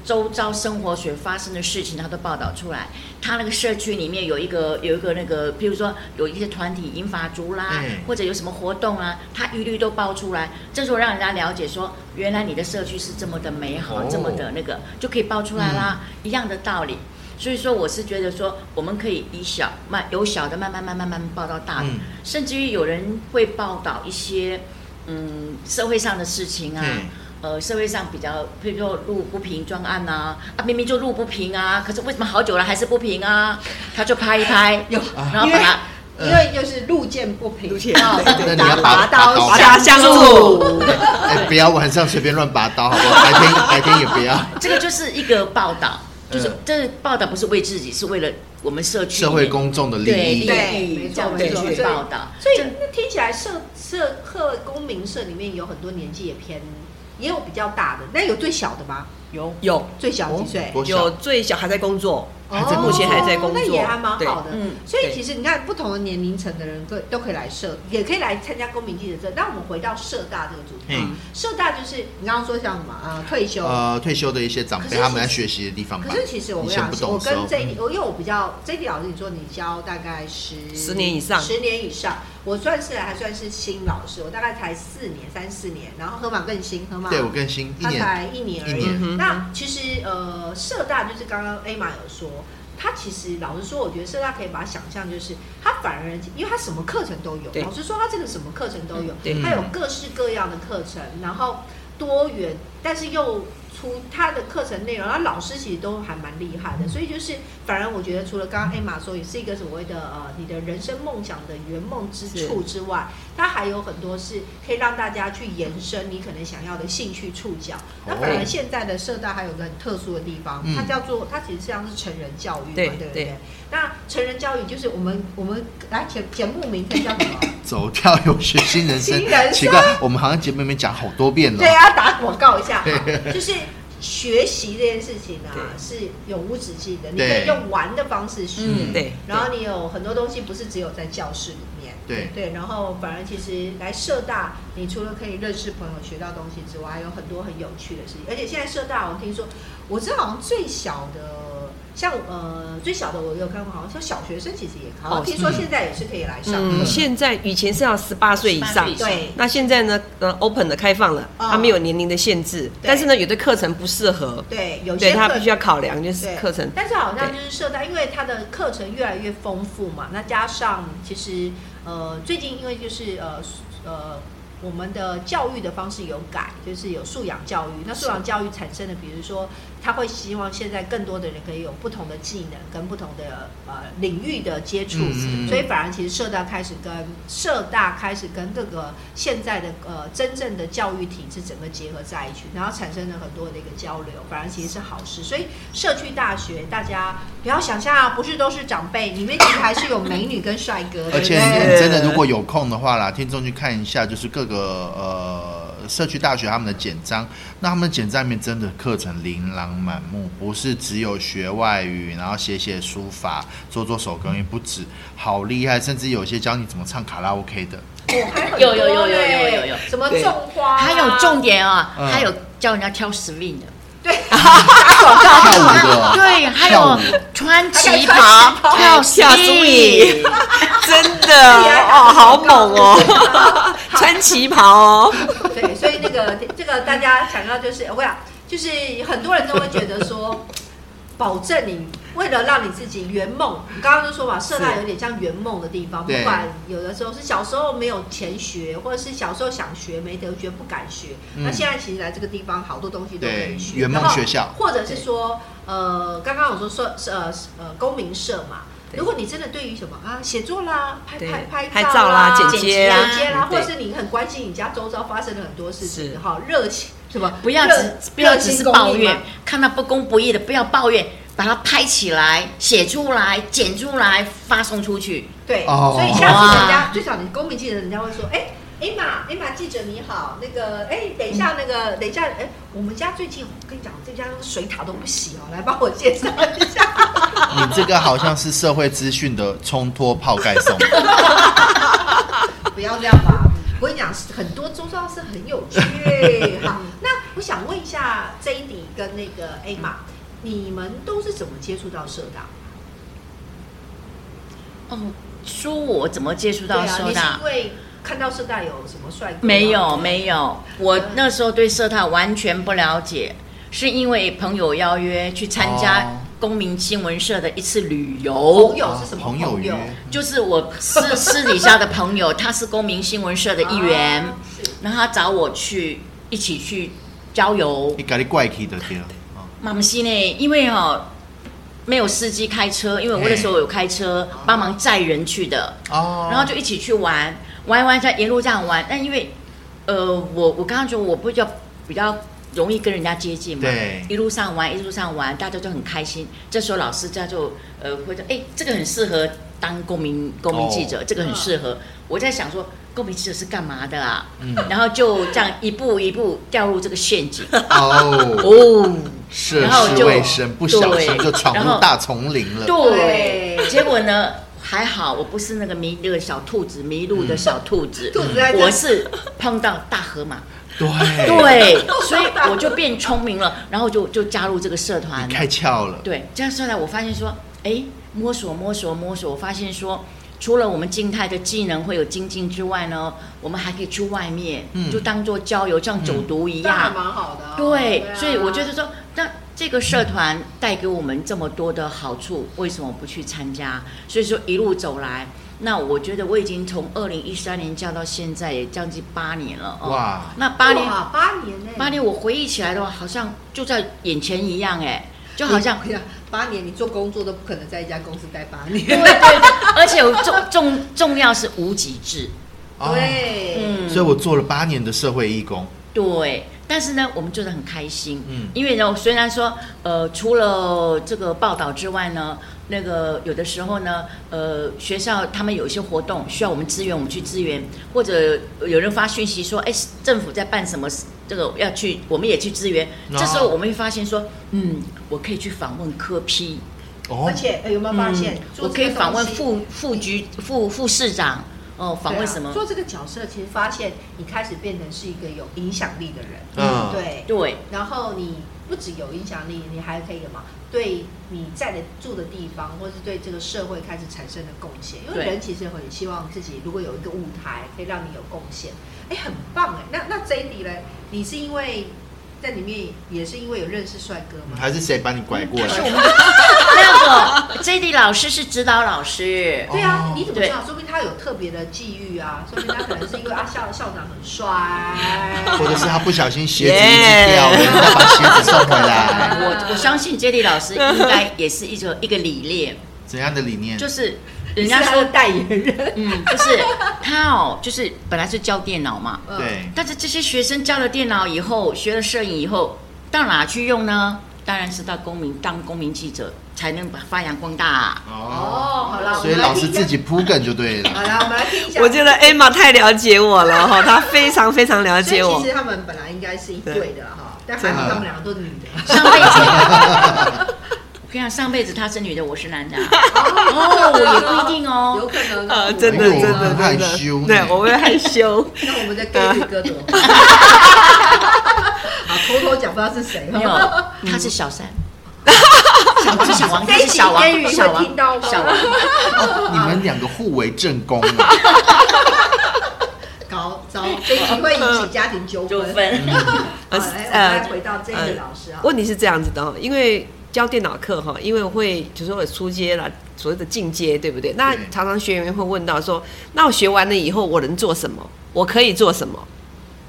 周遭生活所发生的事情，他都报道出来。他那个社区里面有一个有一个那个，比如说有一些团体银发族啦，或者有什么活动啊，他一律都报出来。这时候让人家了解说，原来你的社区是这么的美好，这么的那个，就可以报出来啦。一样的道理。所以说，我是觉得说，我们可以以小慢由小的慢慢慢慢慢慢报到大的，甚至于有人会报道一些嗯社会上的事情啊。呃，社会上比较，譬如说路不平专案呐，啊，明明就路不平啊，可是为什么好久了还是不平啊？他就拍一拍，有，然后把它，因为就是路见不平，那你要拔刀下相助，哎，不要晚上随便乱拔刀，好不好？白天 白天也不要。这个就是一个报道，就是这报道不是为自己，是为了我们社区社会公众的利益，对，没错没错，报道。所以那听起来社社课公民社里面有很多年纪也偏。也有比较大的，那有最小的吗？有有最小几岁？有最小还在工作。目前还在工作，那也还蛮好的。嗯，所以其实你看，不同的年龄层的人都都可以来社，也可以来参加公民记者证。那我们回到社大这个主题，社大就是你刚刚说像什么啊？退休呃，退休的一些长辈他们在学习的地方。可是其实我们讲，我跟 J，我因为我比较 J D 老师，你说你教大概十十年以上，十年以上，我算是还算是新老师，我大概才四年三四年，然后河马更新，河马对我更新，他才一年而已。那其实呃，社大就是刚刚 A 玛有说。他其实老实说，我觉得社大可以把它想象，就是他反而，因为他什么课程都有。老实说，他这个什么课程都有，他有各式各样的课程，然后多元，但是又。出他的课程内容，然后老师其实都还蛮厉害的，所以就是反而我觉得除了刚刚艾玛说也是一个所谓的呃你的人生梦想的圆梦之处之外，它还有很多是可以让大家去延伸你可能想要的兴趣触角。那反而现在的社大还有个很特殊的地方，它叫做它其实像是成人教育嘛，对不对？那成人教育就是我们我们来节节目名称叫什么？走跳有学新人生。奇怪，我们好像节目里面讲好多遍了。对，啊打广告一下，就是学习这件事情啊是永无止境的，你可以用玩的方式学。对。然后你有很多东西不是只有在教室里面。对。对，然后反而其实来社大，你除了可以认识朋友、学到东西之外，还有很多很有趣的事情。而且现在社大，我听说，我知道好像最小的。像呃最小的我有看过，好像像小学生其实也考，听说现在也是可以来上。嗯，现在以前是要十八岁以上，对。那现在呢？呃，open 的开放了，它没有年龄的限制，但是呢，有的课程不适合。对，有些他必须要考量就是课程。但是好像就是设在，因为它的课程越来越丰富嘛，那加上其实呃最近因为就是呃呃。我们的教育的方式有改，就是有素养教育。那素养教育产生的，比如说，他会希望现在更多的人可以有不同的技能跟不同的呃领域的接触，所以反而其实社大开始跟社大开始跟各个现在的呃真正的教育体制整个结合在一起，然后产生了很多的一个交流，反而其实是好事。所以社区大学大家不要想象啊不是都是长辈，里面其实还是有美女跟帅哥。而且真的如果有空的话啦，听众去看一下，就是各。个呃，社区大学他们的简章，那他们简章里面真的课程琳琅满目，不是只有学外语，然后写写书法，做做手工艺，不止，好厉害，甚至有些教你怎么唱卡拉 OK 的。有有有有有有有，什么种花，还有重点啊，还有教人家挑 swing 的。对，打广告，对，还有穿旗袍跳跳舞，真的哦，好猛哦，穿旗袍哦。对，所以那个这个大家想要就是，我讲就是很多人都会觉得说，保证你为了让你自己圆梦，你刚刚就说嘛，社大有点像圆梦的地方。不管有的时候是小时候没有钱学，或者是小时候想学没得学不敢学，那现在其实来这个地方好多东西都可以学。圆梦学校，或者是说，呃，刚刚我说说呃呃公民社嘛。如果你真的对于什么啊写作啦、拍拍拍照啦、剪接啦，或者是你很关心你家周遭发生的很多事情，好，热情什么？不要只不要只是抱怨，看到不公不义的不要抱怨，把它拍起来、写出来、剪出来、发送出去。对，所以下次人家最少你公民记者，人家会说，哎。艾玛，艾玛记者你好，那个，哎，等一下，那个，等一下，哎，我们家最近，我跟你讲，这家水塔都不洗哦，来帮我介绍一下。你这个好像是社会资讯的冲脱泡盖送。不要这样吧，我跟你讲，很多周遭是很有趣。好，那我想问一下 J D 跟那个艾玛，你们都是怎么接触到社大？哦，说我怎么接触到社大？因为看到社大有什么帅哥？没有，没有。我那时候对社大完全不了解，是因为朋友邀约去参加公民新闻社的一次旅游。朋友是什么朋友？就是我私 私底下的朋友，他是公民新闻社的一员，然后他找我去一起去郊游。你搞你怪气的天。妈妈西呢？因为哦。没有司机开车，因为我那时候有开车帮忙载人去的。哦。然后就一起去玩。玩玩在沿路这样玩，但因为，呃，我我刚刚说我不较比较容易跟人家接近嘛，对，一路上玩一路上玩，大家都很开心。这时候老师家就呃会说，哎，这个很适合当公民公民记者，这个很适合。我在想说，公民记者是干嘛的啊？嗯，然后就这样一步一步掉入这个陷阱。哦哦，涉世未深，不小心就闯入大丛林了。对，结果呢？还好我不是那个迷那个小兔子迷路的小兔子，我是碰到大河马。对对，所以我就变聪明了，然后就就加入这个社团。开窍了。对，这样说来，我发现说，哎，摸索摸索摸索，我发现说，除了我们静态的技能会有精进之外呢，我们还可以去外面，就当做郊游，像走读一样，蛮好的。对，所以我觉得说，那。这个社团带给我们这么多的好处，为什么不去参加？所以说一路走来，那我觉得我已经从二零一三年教到现在，也将近八年了哦。哇！那八年，八年呢？八年，我回忆起来的话，好像就在眼前一样哎，就好像 八年，你做工作都不可能在一家公司待八年。对对，而且重 重重要是无极制。对，嗯，所以我做了八年的社会义工。对。但是呢，我们做的很开心，嗯，因为呢，虽然说，呃，除了这个报道之外呢，那个有的时候呢，呃，学校他们有一些活动需要我们支援，我们去支援，或者有人发讯息说，哎，政府在办什么，这个要去，我们也去支援。这时候我们会发现说，嗯，我可以去访问科批，哦，而且有没有发现，我可以访问副副局副副市长。哦，访问什么？做这个角色，其实发现你开始变成是一个有影响力的人。嗯，对对。然后你不只有影响力，你还可以什么？对你在的住的地方，或是对这个社会开始产生的贡献。因为人其实很希望自己如果有一个舞台，可以让你有贡献。哎，很棒哎。那那 J D 呢？你是因为？在里面也是因为有认识帅哥吗？还是谁把你拐过来？那个 J D 老师是指导老师。对啊，你怎么知道？说明他有特别的际遇啊！说明他可能是因为啊校校长很帅，或者是他不小心鞋子一直掉了，要把鞋子送回来。我我相信 J D 老师应该也是一个一个理念。怎样的理念？就是。人家说代言人，嗯，就是他哦，就是本来是教电脑嘛，对。但是这些学生教了电脑以后，学了摄影以后，到哪去用呢？当然是到公民当公民记者，才能把发扬光大。哦，好了，所以老师自己铺梗就对了。好了，我们来听一下。我觉得 Emma 太了解我了哈，她非常非常了解我。其实他们本来应该是一对的哈，但还好他们两个都是女的。上辈子。你看，上辈子她是女的，我是男的，哦，也不一定哦，有可能啊，真的真的害羞，对，我会害羞。那我们再歌一歌的，好，偷偷讲不知道是谁，没有，他是小三，小王是小王，是小王，小王，小王，你们两个互为正宫啊，搞糟，这集会引起家庭纠纷。好，来，来回到这个老师啊，问题是这样子的，因为。教电脑课哈，因为会就是我出街了，所谓的进阶，对不对？那常常学员会问到说，那我学完了以后我能做什么？我可以做什么？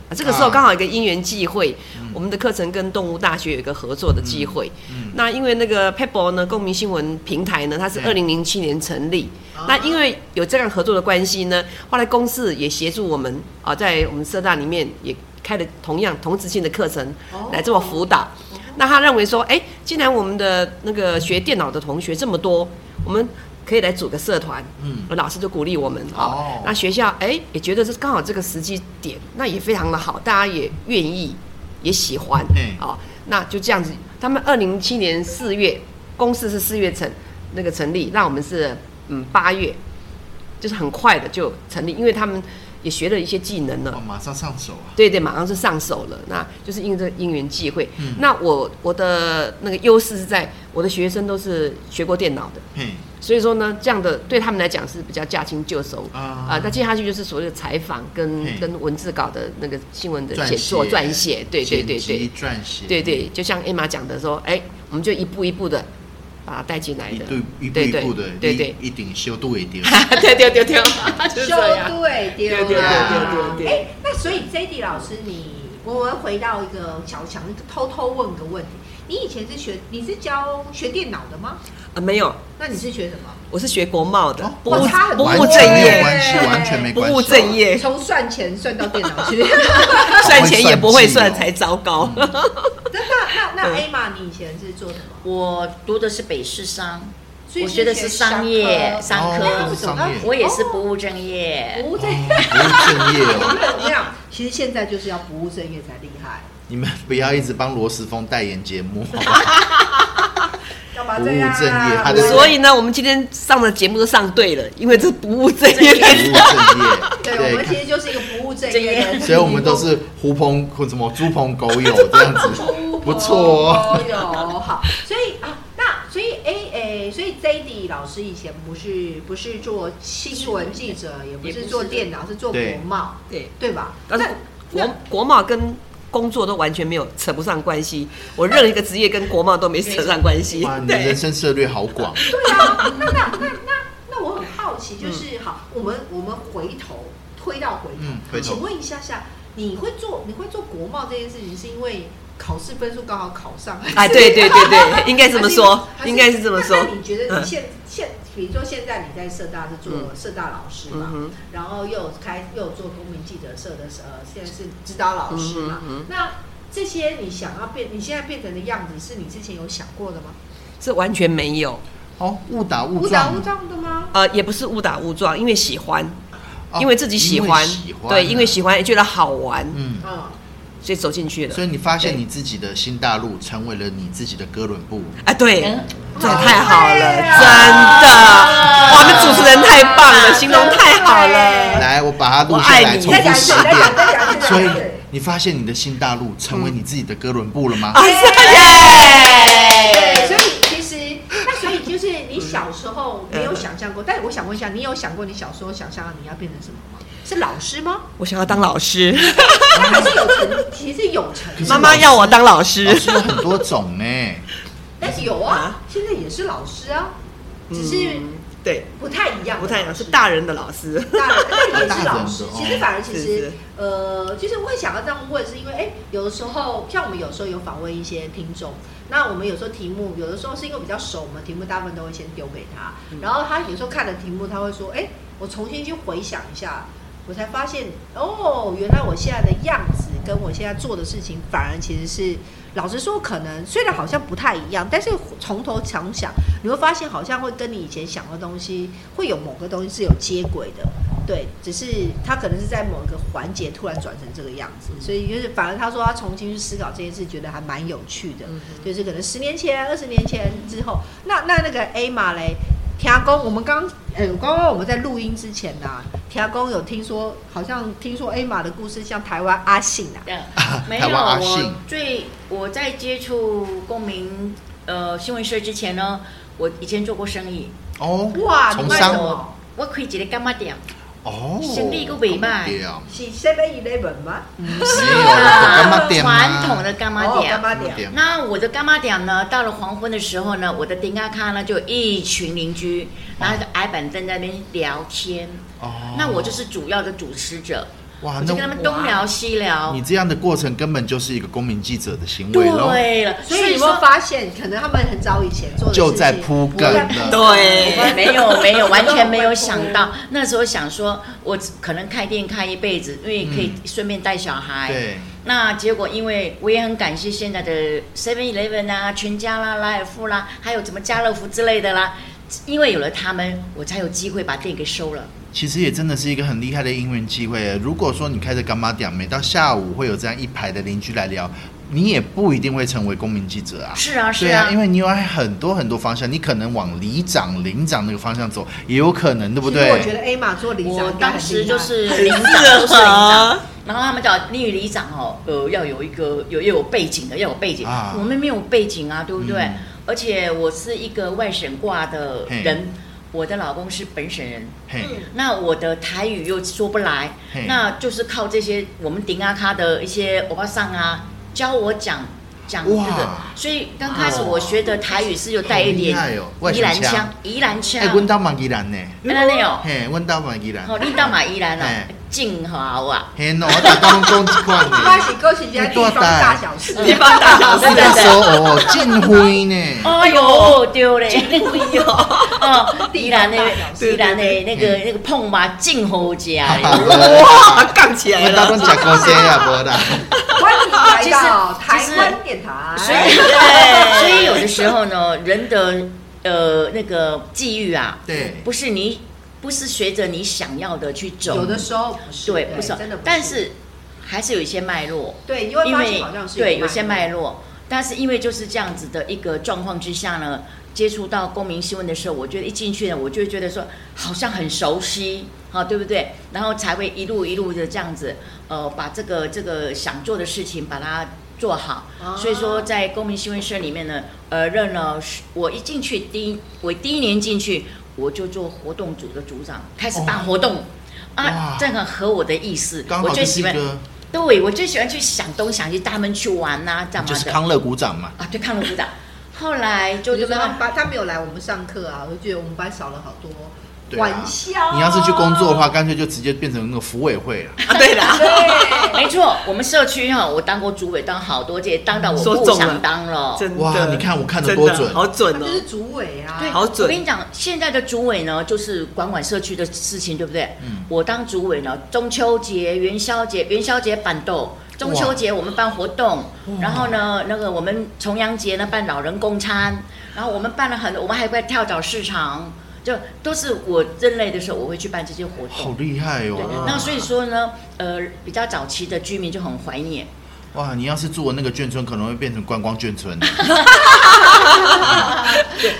啊，这个时候刚好一个因缘际会，我们的课程跟动物大学有一个合作的机会。那因为那个 Pebble 呢，公民新闻平台呢，它是二零零七年成立。那因为有这样合作的关系呢，后来公司也协助我们啊，在我们社大里面也开了同样同质性的课程来做辅导。那他认为说，哎，既然我们的那个学电脑的同学这么多，我们可以来组个社团。嗯，老师就鼓励我们哦。那学校哎也觉得这刚好这个时机点，那也非常的好，大家也愿意也喜欢。嗯，哦，那就这样子。他们二零零七年四月，公司是四月成那个成立，那我们是嗯八月，就是很快的就成立，因为他们。也学了一些技能了，马上上手啊！对对，马上就上手了。那就是因这因缘际会。嗯那我我的那个优势是在我的学生都是学过电脑的，嗯，所以说呢，这样的对他们来讲是比较驾轻就熟啊。啊，那接下去就是所谓的采访跟跟文字稿的那个新闻的写作撰写，对对对对，撰写，对对，就像艾玛讲的说，哎，我们就一步一步的。把它带进来的，一步一步的，对对，一定修都一定，对对对对，修都一定，对对对对对。哎，那所以 J D 老师，你我们回到一个小强，偷偷问个问题，你以前是学，你是教学电脑的吗？啊，没有。那你是学什么？我是学国贸的，不务不务正业，完全没关系，不务正业，从算钱算到电脑去，算钱也不会算才糟糕。那 A 玛，你以前是做什么？我读的是北市商，我学的是商业商科，我也是不务正业，不务正业，不务正业哦。这样，其实现在就是要不务正业才厉害。你们不要一直帮罗时峰代言节目。不务正业，所以呢，我们今天上的节目都上对了，因为这不务正业。不务正业，对，我们其实就是一个不务正业。所以我们都是狐朋或什么猪朋狗友这样子，不错哦。狗友好，所以啊，那所以 A A，所以 J D 老师以前不是不是做新闻记者，也不是做电脑，是做国贸，对对吧？但是国国贸跟工作都完全没有扯不上关系，我任何一个职业跟国贸都没扯上关系。哇，你的人生策略好广。对啊，那那那那那我很好奇，就是好，我们我们回头推到回头，请问一下下，你会做你会做国贸这件事情，是因为？考试分数刚好考上，哎，对对对对，应该这么说，应该是这么说。那你觉得你现现，比如说现在你在社大是做社大老师嘛，然后又有开又做公民记者社的呃，现在是指导老师嘛，那这些你想要变，你现在变成的样子，是你之前有想过的吗？是完全没有，哦，误打误误打误撞的吗？呃，也不是误打误撞，因为喜欢，因为自己喜欢，对，因为喜欢也觉得好玩，嗯。所以走进去了，所以你发现你自己的新大陆成为了你自己的哥伦布。啊，对，这太好了，真的，哇，们主持人太棒了，形容太好了。来，我把它录下来，重复十遍。所以你发现你的新大陆成为你自己的哥伦布了吗？耶！所以其实，那所以就是你小时候没有想象过，但是我想问一下，你有想过你小时候想象你要变成什么吗？是老师吗？我想要当老师。还是有成，其实有成。妈妈要我当老师。老师有很多种呢。但是有啊，现在也是老师啊，只是对不太一样，不太一样是大人的老师。大人也是老师。其实反而其实呃，就是我会想要这样问，是因为哎，有的时候像我们有时候有访问一些听众，那我们有时候题目有的时候是因为比较熟我们，题目大部分都会先丢给他，然后他有时候看了题目，他会说，哎，我重新去回想一下。我才发现哦，原来我现在的样子跟我现在做的事情，反而其实是老实说，可能虽然好像不太一样，但是从头想想，你会发现好像会跟你以前想的东西会有某个东西是有接轨的，对，只是他可能是在某一个环节突然转成这个样子，所以就是反而他说他重新去思考这件事，觉得还蛮有趣的，就是可能十年前、二十年前之后，那那那个 A 马嘞。田公，我们刚，呃，刚刚我们在录音之前呢，田公有听说，好像听说 A 玛的故事，像台湾阿信啊，没有，我最我在接触公民呃新闻社之前呢，我以前做过生意。哦，哇，从商，我可以直接干嘛点？哦，生意个尾巴，是 Seven Eleven 吗？是啊，传统的干妈店。那我的干妈店呢？到了黄昏的时候呢，我的丁阿卡呢就一群邻居拿着矮板凳在那边聊天。哦，那我就是主要的主持者。哇，就跟他们东聊西聊。你这样的过程根本就是一个公民记者的行为了。对了，所以有没有发现，可能他们很早以前做就在铺梗了。对，没有没有，完全没有想到。那时候想说，我可能开店开一辈子，因为可以顺便带小孩。对。那结果，因为我也很感谢现在的 Seven Eleven 啊、全家啦、莱尔富啦，还有什么家乐福之类的啦，因为有了他们，我才有机会把店给收了。其实也真的是一个很厉害的姻缘机会。如果说你开着干妈店，每到下午会有这样一排的邻居来聊，你也不一定会成为公民记者啊。是啊，是啊，因为你有很多很多方向，你可能往里长、领长那个方向走，也有可能，对不对？我觉得 A 玛做里长，当时就是领长，都是领长。然后他们叫女里长哦，呃，要有一个有要有背景的，要有背景。我们没有背景啊，对不对？而且我是一个外省挂的人。我的老公是本省人，那我的台语又说不来，那就是靠这些我们顶阿卡的一些欧巴桑啊教我讲讲这个，所以刚开始我学的台语是有带一点宜兰腔，宜兰腔。哎，温到马宜兰呢？宜兰有。嘿，温到马宜兰。哦，你到马宜兰哦。静好啊！嘿喏，我大家拢讲一款呢。我是讲是只地方大小事，地方大小事在。说哦，晋辉呢？哎呦，丢嘞！晋辉哟，哦，宜兰的，宜兰的那个那个碰嘛，晋侯家。哇，杠起来了！我大家讲过些啊，无的。欢迎来到 台湾电台。所以，所以有的时候呢，人的呃那个际遇啊，对，不是你。不是随着你想要的去走，有的时候不是，对，不是真的，但是还是有一些脉络，对，因为好像是对有些脉络，但是因为就是这样子的一个状况之下呢，接触到公民新闻的时候，我觉得一进去呢，我就觉得说好像很熟悉，好对不对？然后才会一路一路的这样子，呃，把这个这个想做的事情把它做好。所以说，在公民新闻社里面呢，呃，任了我一进去第一，我第一年进去。我就做活动组的组长，开始办活动，啊，这个合我的意思。我最喜欢，对，我最喜欢去想东想西，带他们去玩呐，这样就是康乐鼓掌嘛。啊，对，康乐鼓掌。后来就就他班他没有来我们上课啊，我就觉得我们班少了好多。玩笑，你要是去工作的话，干脆就直接变成那个服委会了。啊，对的，对，没错。我们社区哈，我当过主委，当好多届，当到我不想当了。哇，你看我看的多准，好准哦。就是主委啊，对，好准。我跟你讲，现在的主委呢，就是管管社区的事情，对不对？嗯。我当主委呢，中秋节、元宵节、元宵节板豆，中秋节我们办活动，然后呢，那个我们重阳节呢办老人公餐，然后我们办了很多，我们还会跳蚤市场。就都是我认累的时候，我会去办这些活动。好厉害哦！那所以说呢，呃，比较早期的居民就很怀念。哇，你要是住的那个眷村，可能会变成观光眷村。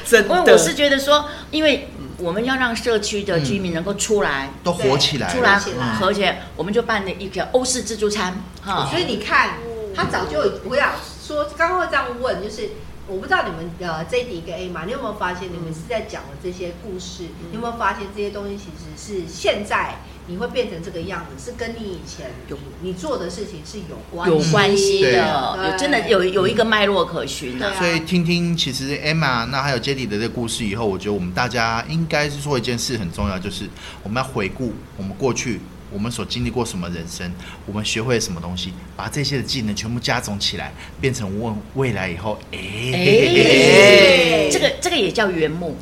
真的，我是觉得说，因为我们要让社区的居民能够出来，都活起来，出来，而且我们就办了一个欧式自助餐。哈，所以你看，他早就不要说，刚刚会这样问，就是。我不知道你们呃这一个 A 嘛，你有没有发现你们是在讲的这些故事？你有没有发现这些东西其实是现在你会变成这个样子，是跟你以前有你做的事情是有关有关系的，有真的有有一个脉络可循的。所以听听其实 Emma 那还有 Jetty 的这个故事以后，我觉得我们大家应该是做一件事很重要，就是我们要回顾我们过去。我们所经历过什么人生？我们学会了什么东西？把这些的技能全部加总起来，变成未未来以后，哎，这个这个也叫圆梦，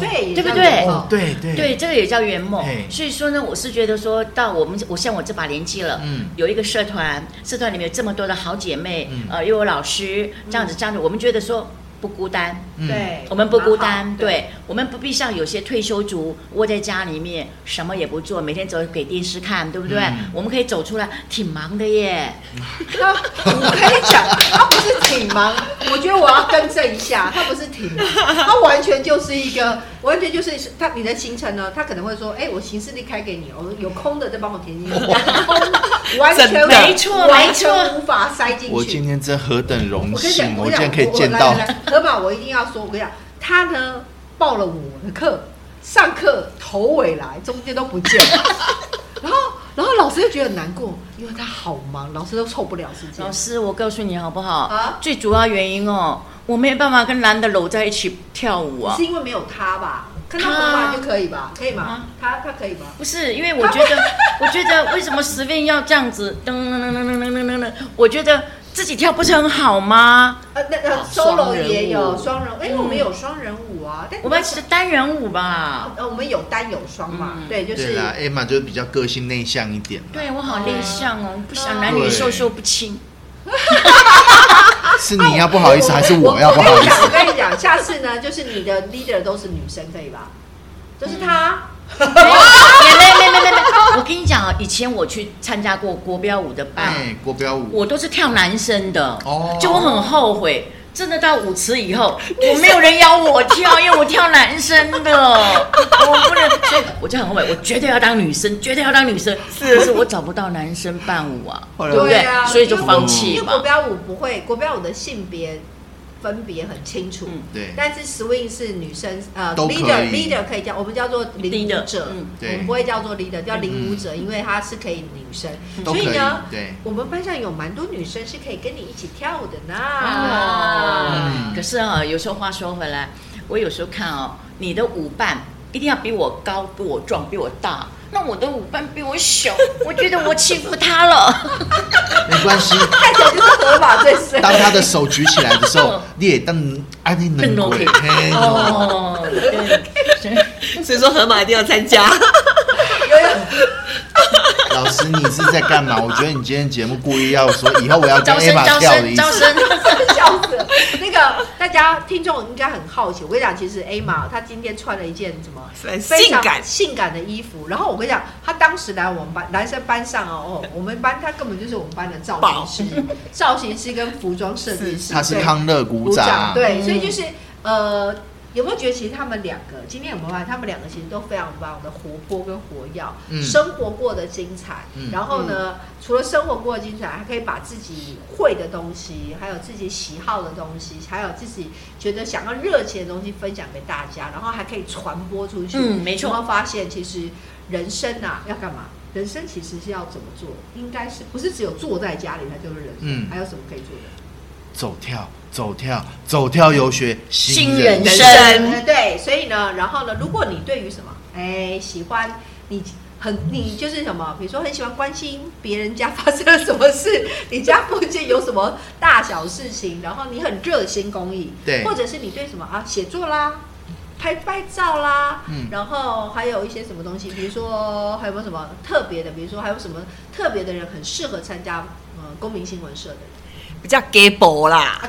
对对不对？对对对，这个也叫圆梦。所以说呢，我是觉得说到我们，我像我这把年纪了，嗯，有一个社团，社团里面有这么多的好姐妹，呃，又有老师，这样子这样子，我们觉得说。不孤单，对，我们不孤单，对，我们不必像有些退休族窝在家里面什么也不做，每天走给电视看，对不对？我们可以走出来，挺忙的耶。我可以讲，他不是挺忙，我觉得我要更正一下，他不是挺忙，他完全就是一个，完全就是他你的行程呢，他可能会说，哎，我行事历开给你，我有空的再帮我填进去，完全没错，完全无法塞进去。我今天真何等荣幸，我今天可以见到。河马，我一定要说，我跟你讲，他呢报了我的课，上课头尾来，中间都不见。然后，然后老师又觉得很难过，因为他好忙，老师都凑不了时间。老师，我告诉你好不好？啊，最主要原因哦，我没办法跟男的搂在一起跳舞啊。是因为没有他吧？看他头发就可以吧？可以吗？他他可以吗？不是，因为我觉得，我觉得为什么十遍要这样子噔噔噔噔噔噔噔噔？我觉得。自己跳不是很好吗？呃，那个 solo 也有双人，哎，我们有双人舞啊，但我们是单人舞吧？呃，我们有单有双嘛？对，就是。对啦，Emma 就是比较个性内向一点。对我好内向哦，不想男女授受不亲。是你要不好意思，还是我要不好意思？我跟你讲，下次呢，就是你的 leader 都是女生，可以吧？就是他。没没没没没，我跟你讲啊，以前我去参加过国标舞的班，国标舞，我都是跳男生的，哦，就我很后悔，真的到舞池以后，我没有人邀我跳，因为我跳男生的，我不能，所以我就很后悔，我绝对要当女生，绝对要当女生，可是我找不到男生伴舞啊，对不对？所以就放弃嘛。因为国标舞不会，国标舞的性别。分别很清楚，对。但是 swing 是女生，呃，leader leader 可以叫，我们叫做领舞者，我们不会叫做 leader，叫领舞者，因为她是可以女生。所以呢，对，我们班上有蛮多女生是可以跟你一起跳舞的呢。哦。可是啊，有时候话说回来，我有时候看哦，你的舞伴一定要比我高、比我壮、比我大。那我的舞伴比我小，我觉得我欺负他了。没关系，看起来就是河马最深。当他的手举起来的时候，你也当安利能鬼。哦，所以说河马一定要参加。老师，你是在干嘛？我觉得你今天节目故意要说以后我要跟 A 马跳的意思。笑死了！那个大家听众应该很好奇，我跟你讲，其实 A 马她今天穿了一件什么性感性感的衣服。然后我跟你讲，她当时来我们班男生班上哦，哦，我们班她根本就是我们班的造型师，造型师跟服装设计师。他是康乐鼓掌，对，所以就是呃。有没有觉得其实他们两个今天有没有发现他们两个其实都非常非常的活泼跟活跃，生活过得精彩。然后呢，除了生活过得精彩，还可以把自己会的东西，还有自己喜好的东西，还有自己觉得想要热情的东西分享给大家，然后还可以传播出去。嗯，没错。然后发现其实人生啊要干嘛？人生其实是要怎么做？应该是不是只有坐在家里才就是人生？还有什么可以做的？走跳。走跳，走跳游学新人生。对，所以呢，然后呢，如果你对于什么，哎，喜欢你很，你就是什么，比如说很喜欢关心别人家发生了什么事，你家附近有什么大小事情，然后你很热心公益，对，或者是你对什么啊，写作啦，拍拍照啦，嗯，然后还有一些什么东西，比如说还有没有什么特别的，比如说还有什么特别的人很适合参加呃公民新闻社的。比较 gay 博啦，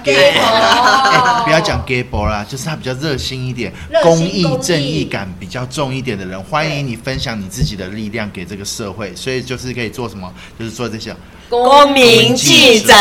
不要讲 gay 博啦，就是他比较热心一点，公益正义感比较重一点的人，欢迎你分享你自己的力量给这个社会，所以就是可以做什么，就是做这些。公民记者。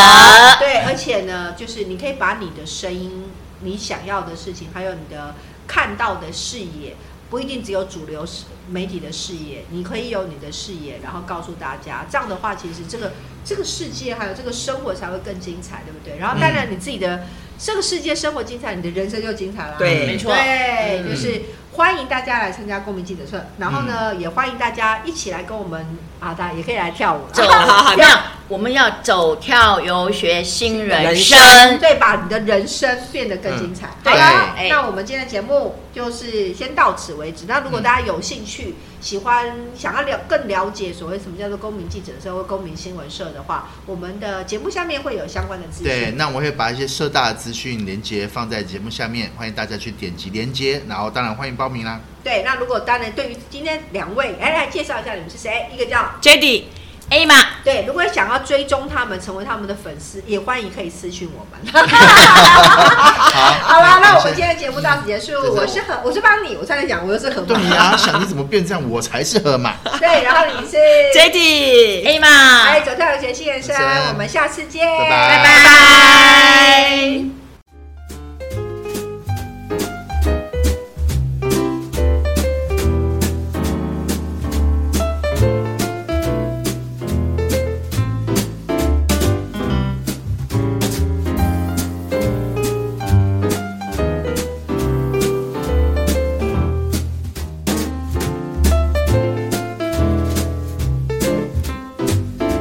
对，而且呢，就是你可以把你的声音、你想要的事情，还有你的看到的视野。不一定只有主流媒体的视野，你可以有你的视野，然后告诉大家，这样的话，其实这个这个世界还有这个生活才会更精彩，对不对？然后当然你自己的这个世界生活精彩，你的人生就精彩了。对，没错，对，就是。欢迎大家来参加公民记者社，然后呢，也欢迎大家一起来跟我们啊，大家也可以来跳舞。走，那我们要走跳游学新人生，对，把你的人生变得更精彩。好了，那我们今天的节目就是先到此为止。那如果大家有兴趣，喜欢想要了更了解所谓什么叫做公民记者社或公民新闻社的话，我们的节目下面会有相关的资讯。对，那我会把一些社大的资讯连接放在节目下面，欢迎大家去点击连接，然后当然欢迎报。名啦，对，那如果当然对于今天两位，哎，来介绍一下你们是谁？一个叫 j d y A 嘛，对，如果想要追踪他们，成为他们的粉丝，也欢迎可以私讯我们。好了，那我们今天的节目到此结束。我是何，我是帮你，我差点讲我又是何。对呀，想你怎么变这样，我才是河马。对，然后你是 j d A 嘛，哎，走跳有钱新人生，我们下次见，拜拜，拜拜。